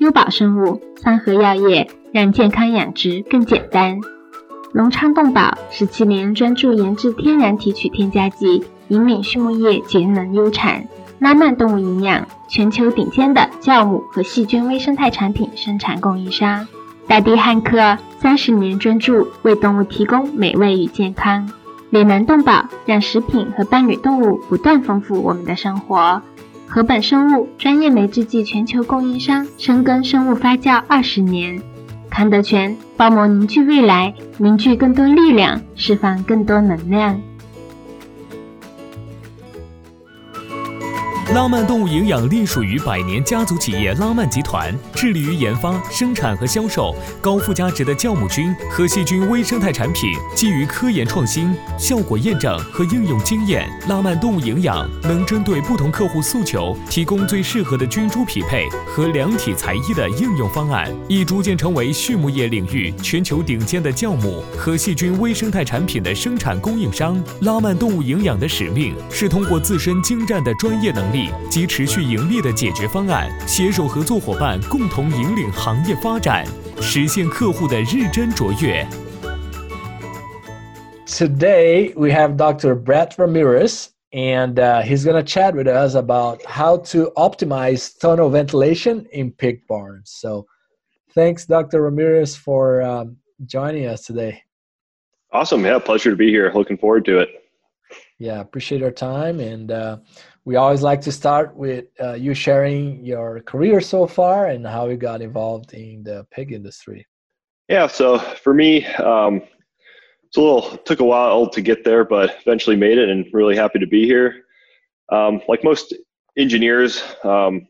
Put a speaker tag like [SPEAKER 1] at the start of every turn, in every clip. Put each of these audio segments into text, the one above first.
[SPEAKER 1] 优宝生物，三和药业。让健康养殖更简单。隆昌动宝十七年专注研制天然提取添加剂，引领畜牧业节能优产。拉曼动物营养，全球顶尖的酵母和细菌微生态产品生产供应商。大地汉克三十年专注为动物提供美味与健康。岭南动宝让食品和伴侣动物不断丰富我们的生活。禾本生物专业酶制剂全球供应商，深耕生物发酵二十年。康德全包膜凝聚未来，凝聚更多力量，释放更多能量。
[SPEAKER 2] 浪漫动物营养隶属于百年家族企业拉曼集团，致力于研发、生产和销售高附加值的酵母菌和细菌微生态产品。基于科研创新、效果验证和应用经验，拉曼动物营养能针对不同客户诉求，提供最适合的菌株匹配和量体裁衣的应用方案，已逐渐成为畜牧业领域全球顶尖的酵母和细菌微生态产品的生产供应商。拉曼动物营养的使命是通过自身精湛的专业能力。及持续盈利的解决方案，携手合作伙伴共同引领行业发展，实现客户的日臻卓越。
[SPEAKER 3] Today we have Dr. Brett Ramirez, and uh, he's going to chat with us about how to optimize tunnel ventilation in pig barns. So, thanks, Dr. Ramirez, for um, joining us today.
[SPEAKER 4] Awesome. Yeah, pleasure to be here. Looking forward to it.
[SPEAKER 3] Yeah, appreciate your time and. Uh, we always like to start with uh, you sharing your career so far and how you got involved in the pig industry.
[SPEAKER 4] Yeah, so for me, um, it's a little took a while to get there, but eventually made it, and really happy to be here. Um, like most engineers, um,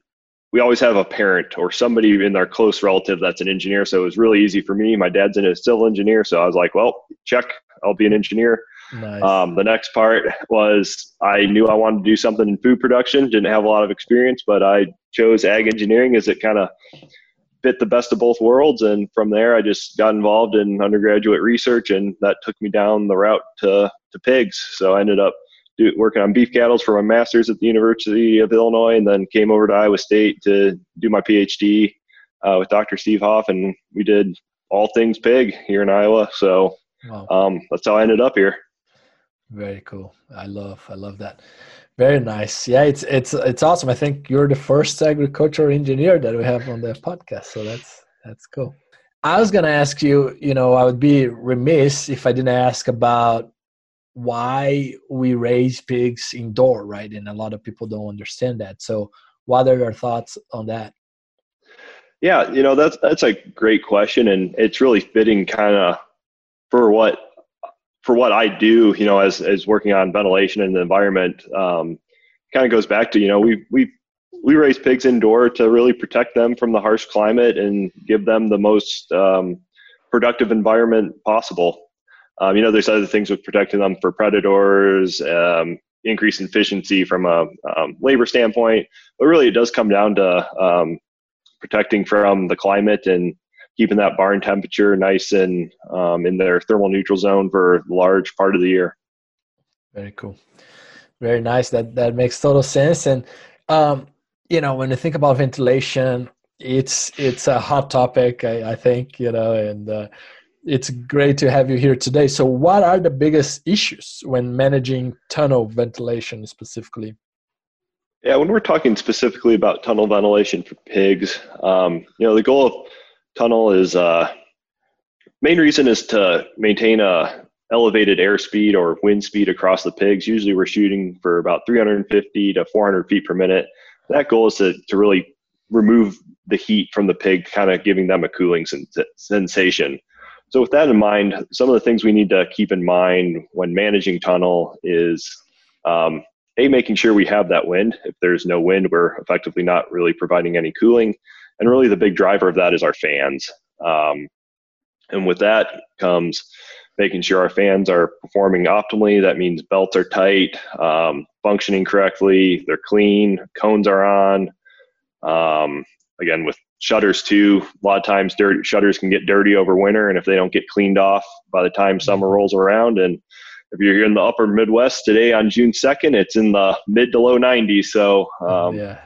[SPEAKER 4] we always have a parent or somebody in our close relative that's an engineer. So it was really easy for me. My dad's in a civil engineer, so I was like, "Well, check, I'll be an engineer." Nice. Um, the next part was I knew I wanted to do something in food production. Didn't have a lot of experience, but I chose ag engineering as it kind of fit the best of both worlds. And from there, I just got involved in undergraduate research, and that took me down the route to to pigs. So I ended up do, working on beef cattle for my master's at the University of Illinois, and then came over to Iowa State to do my PhD uh, with Dr. Steve Hoff, and we did all things pig here in Iowa. So wow. um, that's how I ended up here.
[SPEAKER 3] Very cool. I love I love that. Very nice. Yeah, it's it's it's awesome. I think you're the first agricultural engineer that we have on the podcast, so that's that's cool. I was gonna ask you. You know, I would be remiss if I didn't ask about why we raise pigs indoor, right? And a lot of people don't understand that. So, what are your thoughts on that?
[SPEAKER 4] Yeah, you know that's that's a great question, and it's really fitting kind of for what for what I do, you know, as as working on ventilation and the environment, um, kind of goes back to you know we we we raise pigs indoor to really protect them from the harsh climate and give them the most um, productive environment possible. Um, you know, there's other things with protecting them for predators, um, increase efficiency from a um, labor standpoint, but really it does come down to um, protecting from the climate and keeping that barn temperature nice and um, in their thermal neutral zone for a large part of the year.
[SPEAKER 3] Very cool. Very nice. That that makes total sense. And um, you know, when you think about ventilation, it's it's a hot topic. I, I think you know, and uh, it's great to have you here today. So, what are the biggest issues when managing tunnel ventilation specifically?
[SPEAKER 4] Yeah, when we're talking specifically about tunnel ventilation for pigs, um, you know, the goal of tunnel is uh, main reason is to maintain a elevated airspeed or wind speed across the pigs. Usually we're shooting for about 350 to 400 feet per minute. That goal is to, to really remove the heat from the pig, kind of giving them a cooling sensation. So with that in mind, some of the things we need to keep in mind when managing tunnel is um, a making sure we have that wind. If there's no wind, we're effectively not really providing any cooling and really the big driver of that is our fans. Um, And with that comes making sure our fans are performing optimally. That means belts are tight, um, functioning correctly, they're clean, cones are on. Um, again, with shutters too, a lot of times dirty shutters can get dirty over winter, and if they don't get cleaned off by the time summer rolls around, and if you're here in the upper Midwest today on June 2nd, it's in the mid to low 90s. So um, yeah.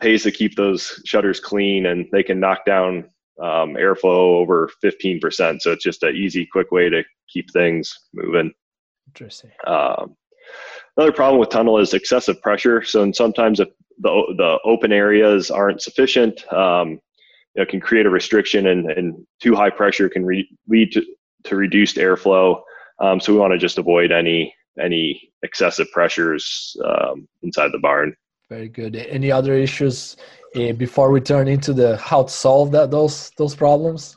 [SPEAKER 4] Pays to keep those shutters clean, and they can knock down um, airflow over 15%. So it's just an easy, quick way to keep things moving.
[SPEAKER 3] Interesting.
[SPEAKER 4] Um, another problem with tunnel is excessive pressure. So sometimes if the, the open areas aren't sufficient, um, it can create a restriction and, and too high pressure can re- lead to, to reduced airflow. Um, so we want to just avoid any any excessive pressures um, inside the barn.
[SPEAKER 3] Very good. Any other issues uh, before we turn into the how to solve that those those problems?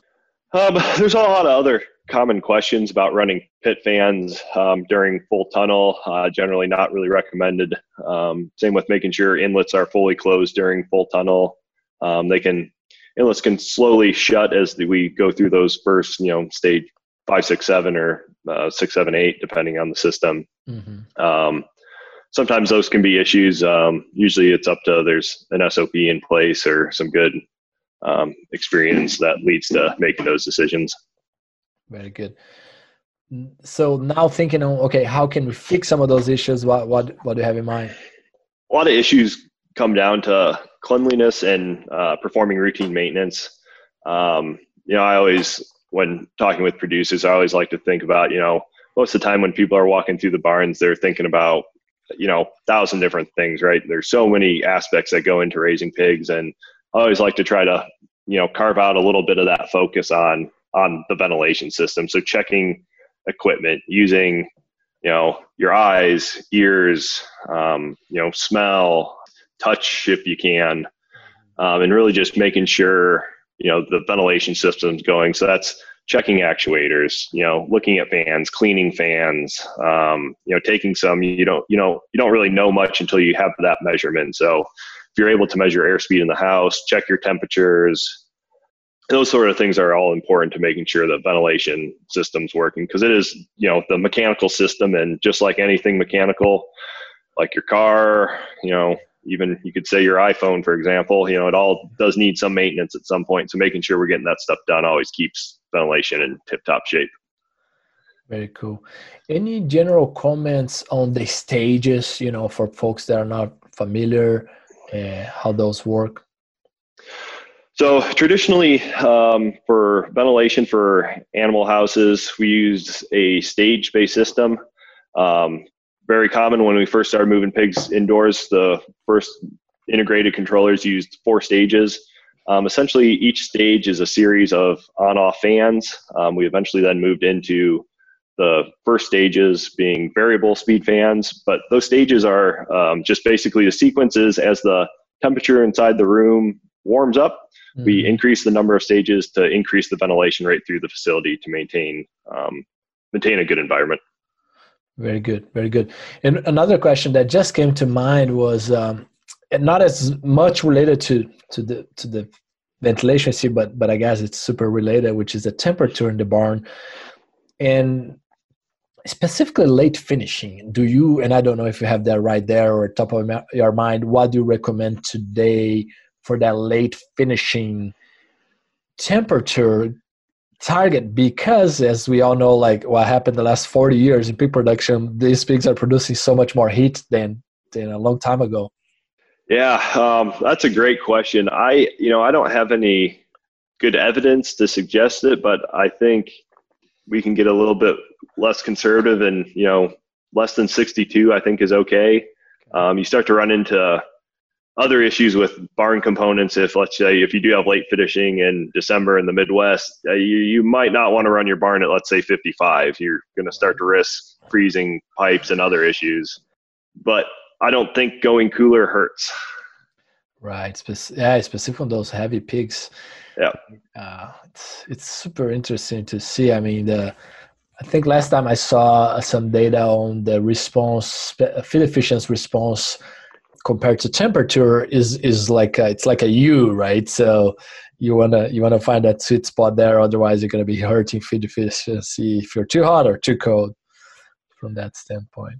[SPEAKER 4] Um, there's a lot of other common questions about running pit fans um, during full tunnel. Uh, generally, not really recommended. Um, same with making sure inlets are fully closed during full tunnel. Um, they can inlets can slowly shut as the, we go through those first, you know, stage five, six, seven, or uh, six, seven, eight, depending on the system. Mm-hmm. Um, sometimes those can be issues. Um, usually, it's up to there's an SOP in place or some good um, experience that leads to making those decisions.
[SPEAKER 3] Very good. So now thinking on okay, how can we fix some of those issues? What what what do you have in mind?
[SPEAKER 4] A lot of issues come down to cleanliness and uh, performing routine maintenance. Um, you know, I always when talking with producers, I always like to think about you know most of the time when people are walking through the barns, they're thinking about you know thousand different things, right? There's so many aspects that go into raising pigs, and I always like to try to you know carve out a little bit of that focus on on the ventilation system. So checking equipment, using you know your eyes, ears, um, you know smell, touch if you can, um, and really just making sure you know the ventilation system's going. So that's checking actuators, you know, looking at fans, cleaning fans, um, you know, taking some. You don't you know you don't really know much until you have that measurement. So if you're able to measure airspeed in the house, check your temperatures, those sort of things are all important to making sure that ventilation system's working because it is you know the mechanical system and just like anything mechanical like your car you know even you could say your iphone for example you know it all does need some maintenance at some point so making sure we're getting that stuff done always keeps ventilation in tip top shape
[SPEAKER 3] very cool any general comments on the stages you know for folks that are not familiar uh, how those work
[SPEAKER 4] so traditionally, um, for ventilation for animal houses, we use a stage-based system. Um, very common when we first started moving pigs indoors. The first integrated controllers used four stages. Um, essentially, each stage is a series of on-off fans. Um, we eventually then moved into the first stages being variable speed fans, but those stages are um, just basically the sequences as the temperature inside the room warms up Mm-hmm. We increase the number of stages to increase the ventilation rate through the facility to maintain um, maintain a good environment.
[SPEAKER 3] Very good, very good. And another question that just came to mind was um, not as much related to to the to the ventilation see, but but I guess it's super related, which is the temperature in the barn, and specifically late finishing. Do you and I don't know if you have that right there or top of your mind. What do you recommend today for that late finishing temperature target because as we all know like what happened the last 40 years in pig production these pigs are producing so much more heat than than a long time ago
[SPEAKER 4] yeah um, that's a great question. I you know i don't have any good evidence to suggest it but i think we can get a little bit less conservative and you know less than 62 i think is okay. Um, you start to run into other issues with barn components if let's say if you do have late finishing in december in the midwest uh, you, you might not want to run your barn at let's say 55 you're going to start to risk freezing pipes and other issues. But i don't think going cooler hurts
[SPEAKER 3] right yeah specific on those heavy pigs
[SPEAKER 4] yeah
[SPEAKER 3] uh, it's, it's super interesting to see i mean the I think last time I saw some data on the response, feed efficiency response compared to temperature is is like a, it's like a U, right? So you wanna you wanna find that sweet spot there. Otherwise, you're gonna be hurting feed efficiency if you're too hot or too cold. From that standpoint.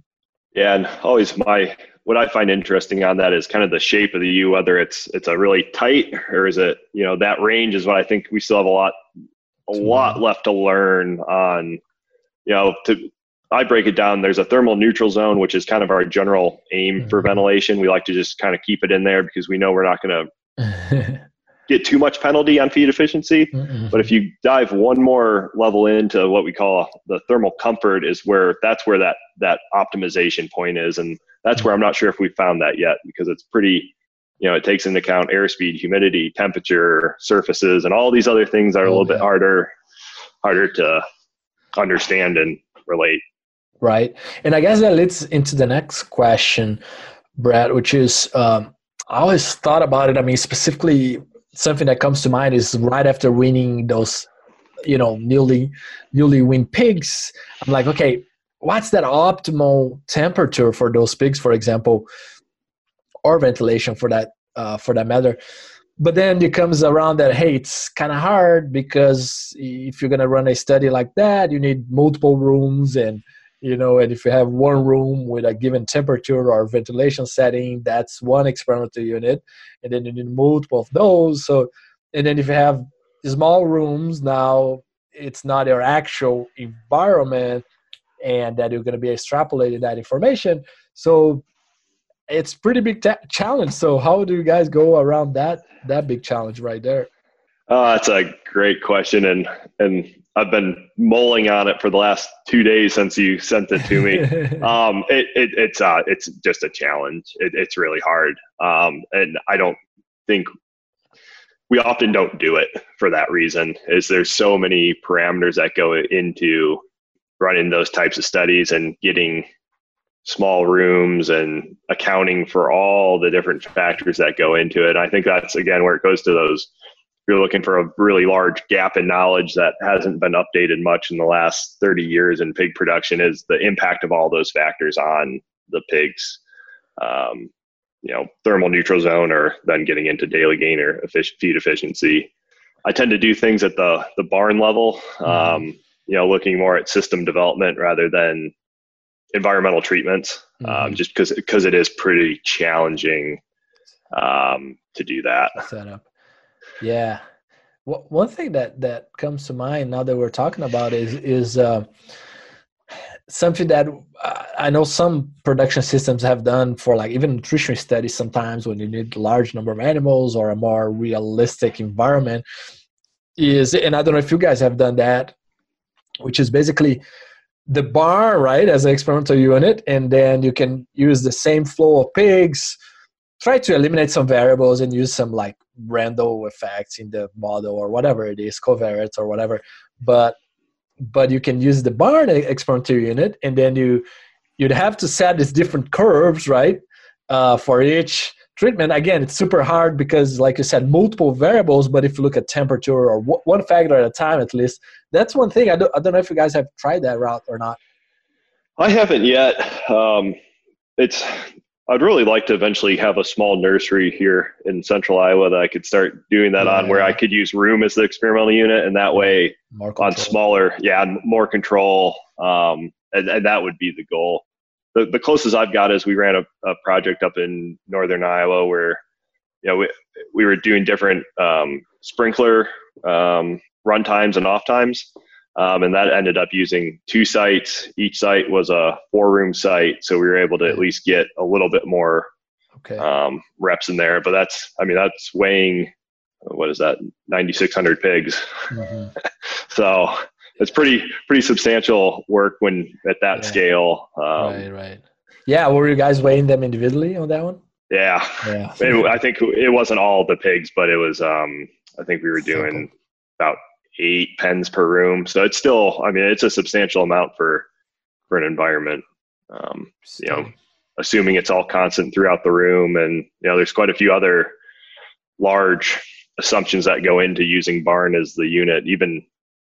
[SPEAKER 4] Yeah, and always my what I find interesting on that is kind of the shape of the U, whether it's it's a really tight or is it you know that range is what I think we still have a lot a lot left to learn on. You know, to I break it down. There's a thermal neutral zone, which is kind of our general aim for mm-hmm. ventilation. We like to just kind of keep it in there because we know we're not going to get too much penalty on feed efficiency. Mm-hmm. But if you dive one more level into what we call the thermal comfort, is where that's where that that optimization point is, and that's mm-hmm. where I'm not sure if we found that yet because it's pretty. You know, it takes into account airspeed, humidity, temperature, surfaces, and all these other things that are a little bit harder harder to understand and relate
[SPEAKER 3] right? And I guess that leads into the next question, Brett, which is um, I always thought about it. I mean, specifically, something that comes to mind is right after weaning those, you know, newly newly weaned pigs. I'm like, okay, what's that optimal temperature for those pigs, for example, or ventilation for that uh, for that matter? But then it comes around that hey, it's kind of hard because if you're gonna run a study like that, you need multiple rooms and you know and if you have one room with a given temperature or ventilation setting that's one experimental unit and then you need multiple of those so and then if you have small rooms now it's not your actual environment and that you're going to be extrapolating that information so it's pretty big ta- challenge so how do you guys go around that that big challenge right there
[SPEAKER 4] Oh, that's a great question, and and I've been mulling on it for the last two days since you sent it to me. um, it, it, it's uh, it's just a challenge. It, it's really hard, um, and I don't think we often don't do it for that reason. Is there's so many parameters that go into running those types of studies and getting small rooms and accounting for all the different factors that go into it. I think that's again where it goes to those you're looking for a really large gap in knowledge that hasn't been updated much in the last 30 years in pig production is the impact of all those factors on the pigs um, you know thermal neutral zone or then getting into daily gain or feed efficiency i tend to do things at the the barn level mm-hmm. um, you know looking more at system development rather than environmental treatments um, mm-hmm. um, just because because it is pretty challenging um, to do that
[SPEAKER 3] setup yeah. Well, one thing that that comes to mind now that we're talking about is is uh, something that I know some production systems have done for like even nutrition studies sometimes when you need a large number of animals or a more realistic environment is and I don't know if you guys have done that, which is basically the bar right as an experimental unit and then you can use the same flow of pigs try to eliminate some variables and use some like random effects in the model or whatever it is, covariates or whatever. But but you can use the barn experimental unit, and then you you'd have to set these different curves, right, uh, for each treatment. Again, it's super hard because, like you said, multiple variables. But if you look at temperature or w- one factor at a time, at least, that's one thing. I don't, I don't know if you guys have tried that route or not.
[SPEAKER 4] I haven't yet. Um, it's I'd really like to eventually have a small nursery here in central Iowa that I could start doing that yeah, on, where I could use room as the experimental unit, and that way on smaller, yeah, more control, um, and, and that would be the goal. The, the closest I've got is we ran a, a project up in northern Iowa where, you know, we, we were doing different um, sprinkler um, run times and off times. Um, and that ended up using two sites. Each site was a four room site. So we were able to at least get a little bit more okay. um, reps in there. But that's, I mean, that's weighing, what is that, 9,600 pigs. Mm-hmm. so it's pretty, pretty substantial work when at that yeah. scale. Um,
[SPEAKER 3] right, right. Yeah. Were you guys weighing them individually on that one?
[SPEAKER 4] Yeah. yeah. It, I think it wasn't all the pigs, but it was, um, I think we were doing about eight pens per room. So it's still, I mean, it's a substantial amount for for an environment. Um, you know, assuming it's all constant throughout the room, and you know, there's quite a few other large assumptions that go into using barn as the unit. Even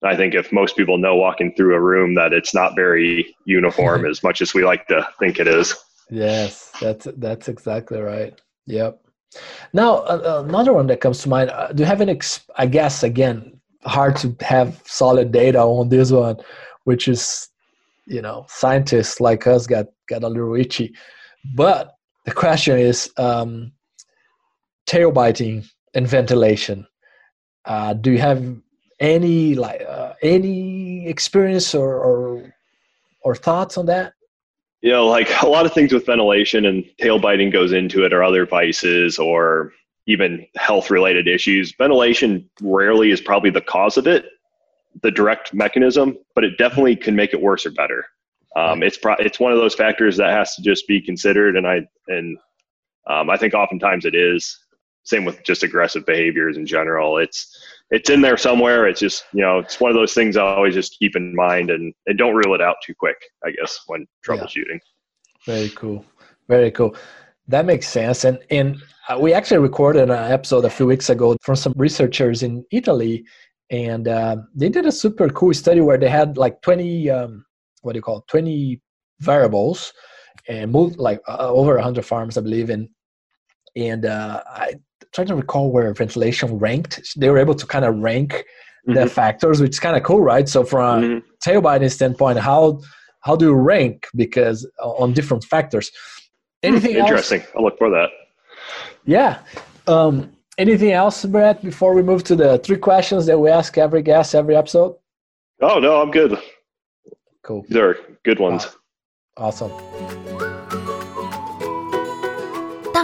[SPEAKER 4] I think if most people know walking through a room that it's not very uniform as much as we like to think it is.
[SPEAKER 3] Yes, that's that's exactly right. Yep. Now, uh, another one that comes to mind. Uh, do you have an? Ex- I guess again, hard to have solid data on this one, which is, you know, scientists like us got got a little itchy. But the question is, um, tail biting and ventilation. Uh, do you have any like uh, any experience or, or or thoughts on that?
[SPEAKER 4] You know, like a lot of things with ventilation and tail biting goes into it, or other vices, or even health related issues. Ventilation rarely is probably the cause of it, the direct mechanism, but it definitely can make it worse or better. Um, it's pro- it's one of those factors that has to just be considered, and I and um, I think oftentimes it is. Same with just aggressive behaviors in general. It's it's in there somewhere. It's just you know it's one of those things I always just keep in mind and, and don't rule it out too quick. I guess when troubleshooting.
[SPEAKER 3] Yeah. Very cool. Very cool. That makes sense. And and uh, we actually recorded an episode a few weeks ago from some researchers in Italy, and uh, they did a super cool study where they had like twenty um, what do you call it, twenty variables and moved like uh, over 100 farms i believe in and uh, i trying to recall where ventilation ranked. They were able to kind of rank mm-hmm. the factors, which is kind of cool, right? So from mm-hmm. a tail biting standpoint, how how do you rank because uh, on different factors?
[SPEAKER 4] Anything interesting? Else? I'll look for that.
[SPEAKER 3] Yeah. Um, anything else, Brett? Before we move to the three questions that we ask every guest every episode.
[SPEAKER 4] Oh no, I'm good.
[SPEAKER 3] Cool.
[SPEAKER 4] These are good ones.
[SPEAKER 3] Awesome.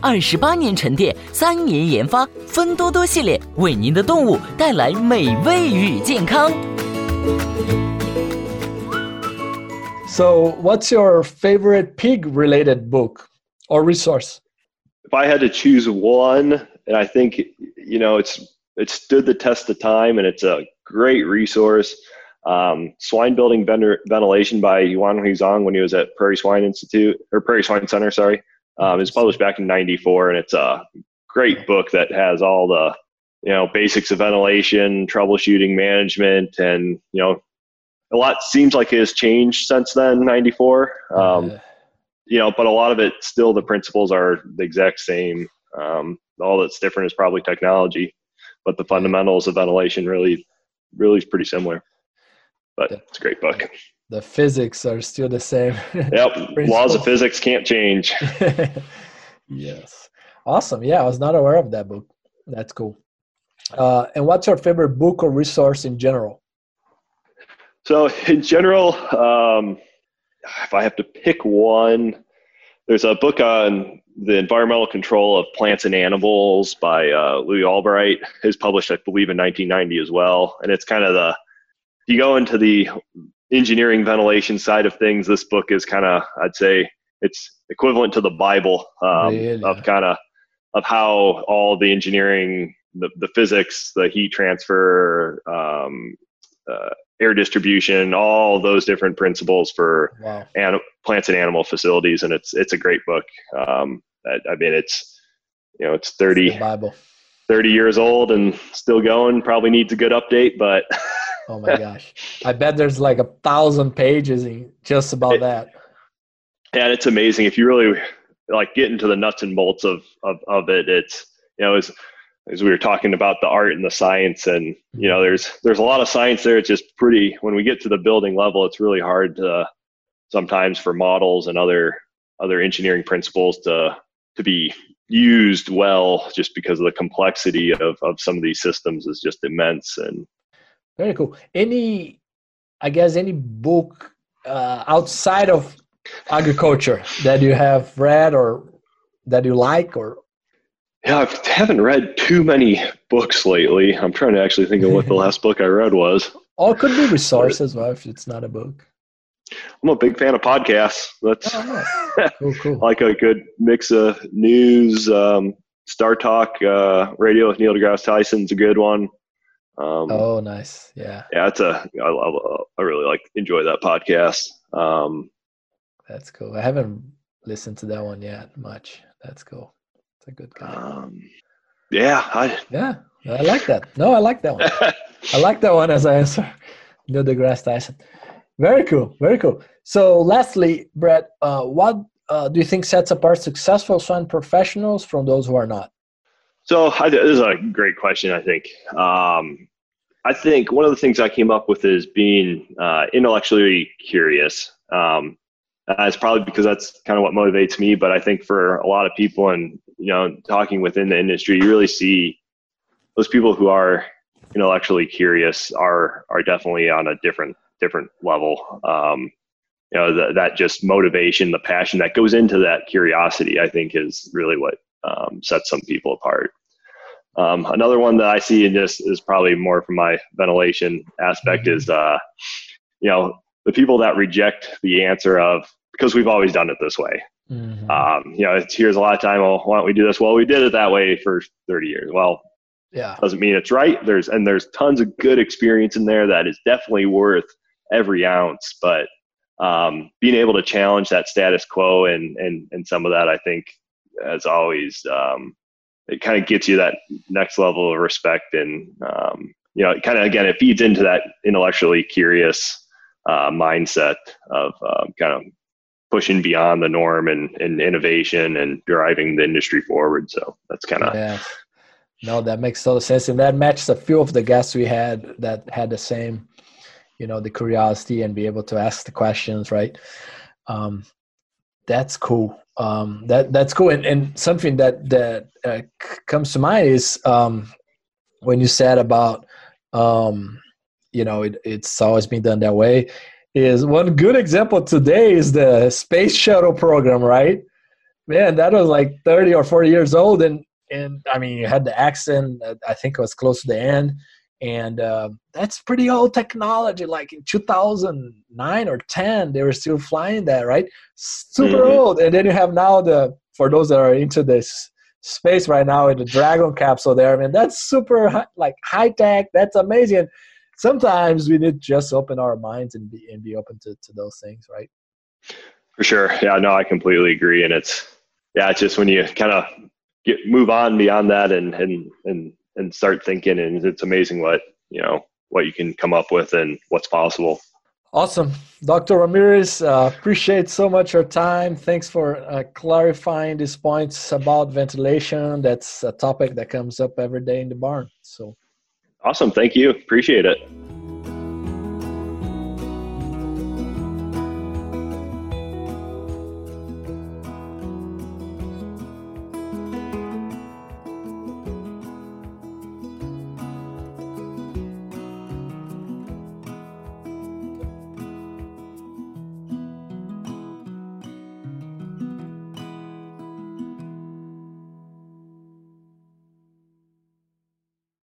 [SPEAKER 5] 二十八年沉淀，三年研发，芬多多系列为您的动物带来美味与健康。
[SPEAKER 3] So, what's your favorite pig related book or resource?
[SPEAKER 4] If I had to choose one, and I think, you know, it's it stood the test of time and it's a great resource. Um, swine building vendor, ventilation by Yuanhui Zhang when he was at Prairie Swine Institute or Prairie Swine Center, sorry um, it's published back in '94, and it's a great book that has all the you know basics of ventilation, troubleshooting, management, and you know a lot seems like it has changed since then '94. Um, yeah. You know, but a lot of it still the principles are the exact same. Um, all that's different is probably technology, but the fundamentals of ventilation really, really is pretty similar. But it's a great book
[SPEAKER 3] the physics are still the same.
[SPEAKER 4] Yep, laws of physics can't change.
[SPEAKER 3] yes, awesome. Yeah, I was not aware of that book. That's cool. Uh, and what's your favorite book or resource in general?
[SPEAKER 4] So, in general, um, if I have to pick one, there's a book on the environmental control of plants and animals by uh, Louis Albright. Is published, I believe, in 1990 as well, and it's kind of the you go into the engineering ventilation side of things, this book is kind of, I'd say, it's equivalent to the Bible um, really? of kind of of how all the engineering, the, the physics, the heat transfer, um, uh, air distribution, all those different principles for wow. an, plants and animal facilities, and it's it's a great book. Um, I, I mean, it's you know, it's thirty
[SPEAKER 3] it's Bible.
[SPEAKER 4] 30 years old and still going probably needs a good update but
[SPEAKER 3] oh my gosh. I bet there's like a thousand pages in just about it, that.
[SPEAKER 4] And it's amazing. If you really like get into the nuts and bolts of of, of it it's you know as as we were talking about the art and the science and you know mm-hmm. there's there's a lot of science there. It's just pretty when we get to the building level it's really hard to sometimes for models and other other engineering principles to to be used well just because of the complexity of, of some of these systems is just immense. And
[SPEAKER 3] very cool any i guess any book uh, outside of agriculture that you have read or that you like or
[SPEAKER 4] yeah i haven't read too many books lately i'm trying to actually think of what the last book i read was
[SPEAKER 3] or it could be resource as well if it's not a book
[SPEAKER 4] I'm a big fan of podcasts. That's oh, nice. cool, cool. like a good mix of news. Um, Star Talk uh, Radio with Neil deGrasse Tyson's a good one. Um,
[SPEAKER 3] oh, nice. Yeah.
[SPEAKER 4] Yeah, it's a I love I really like enjoy that podcast. Um,
[SPEAKER 3] That's cool. I haven't listened to that one yet much. That's cool. It's a good guy.
[SPEAKER 4] um, yeah, I
[SPEAKER 3] Yeah, I like that. No, I like that one. I like that one as I answer Neil deGrasse Tyson. Very cool. Very cool. So, lastly, Brett, uh, what uh, do you think sets apart successful swine professionals from those who are not?
[SPEAKER 4] So I, this is a great question. I think. Um, I think one of the things I came up with is being uh, intellectually curious. Um, that's probably because that's kind of what motivates me. But I think for a lot of people, and you know, talking within the industry, you really see those people who are intellectually curious are are definitely on a different different level. Um, you know, the, that just motivation, the passion that goes into that curiosity, I think, is really what um, sets some people apart. Um, another one that I see in this is probably more from my ventilation aspect
[SPEAKER 3] Mhm.
[SPEAKER 4] is, uh, you know, the people that reject the answer of because we've always done it this way.
[SPEAKER 3] Mhm.
[SPEAKER 4] Um, you know, it's, here's a lot of time. Well, why don't we do this? Well, we did it that way for 30 years. Well,
[SPEAKER 3] yeah.
[SPEAKER 4] doesn't mean it's right. There's and there's tons of good experience in there that is definitely worth every ounce. But um, being able to challenge that status quo and and and some of that, I think, as always, um, it kind of gets you that next level of respect and um, you know, it kind of again, it feeds into that intellectually curious uh, mindset of um, kind of pushing beyond the norm and, and innovation and driving the industry forward. So that's kind of
[SPEAKER 3] Yeah. No, that makes total sense. And that matches a few of the guests we had that had the same, you know, the curiosity and be able to ask the questions, right? Um, that's cool. Um, that that's cool. And, and something that that uh, comes to mind is um, when you said about, um, you know, it, it's always been done that way. Is one good example today is the space shuttle program, right? Man, that was like 30 or 40 years old, and and I mean, you had the accident. I think it was close to the end, and uh, that's pretty old technology. Like in 2009 or 10, they were still flying that, right? Super
[SPEAKER 4] Mhm.
[SPEAKER 3] old. And then you have now the for those that are into this space right now with the Dragon capsule there. I mean, that's super hi- like high tech. That's amazing. And sometimes we need to just open our minds and be and be open to, to those things, right?
[SPEAKER 4] For sure. Yeah, no, I completely agree. And it's yeah, it's just when you kind of get move on beyond that and and and and start thinking and it's amazing what, you know, what you can come up with and what's possible.
[SPEAKER 3] Awesome. Dr. Ramirez, uh, appreciate so much your time. Thanks for uh, clarifying these points about ventilation. That's a topic that comes up every day in the barn. So
[SPEAKER 4] Awesome. Thank you. Appreciate it.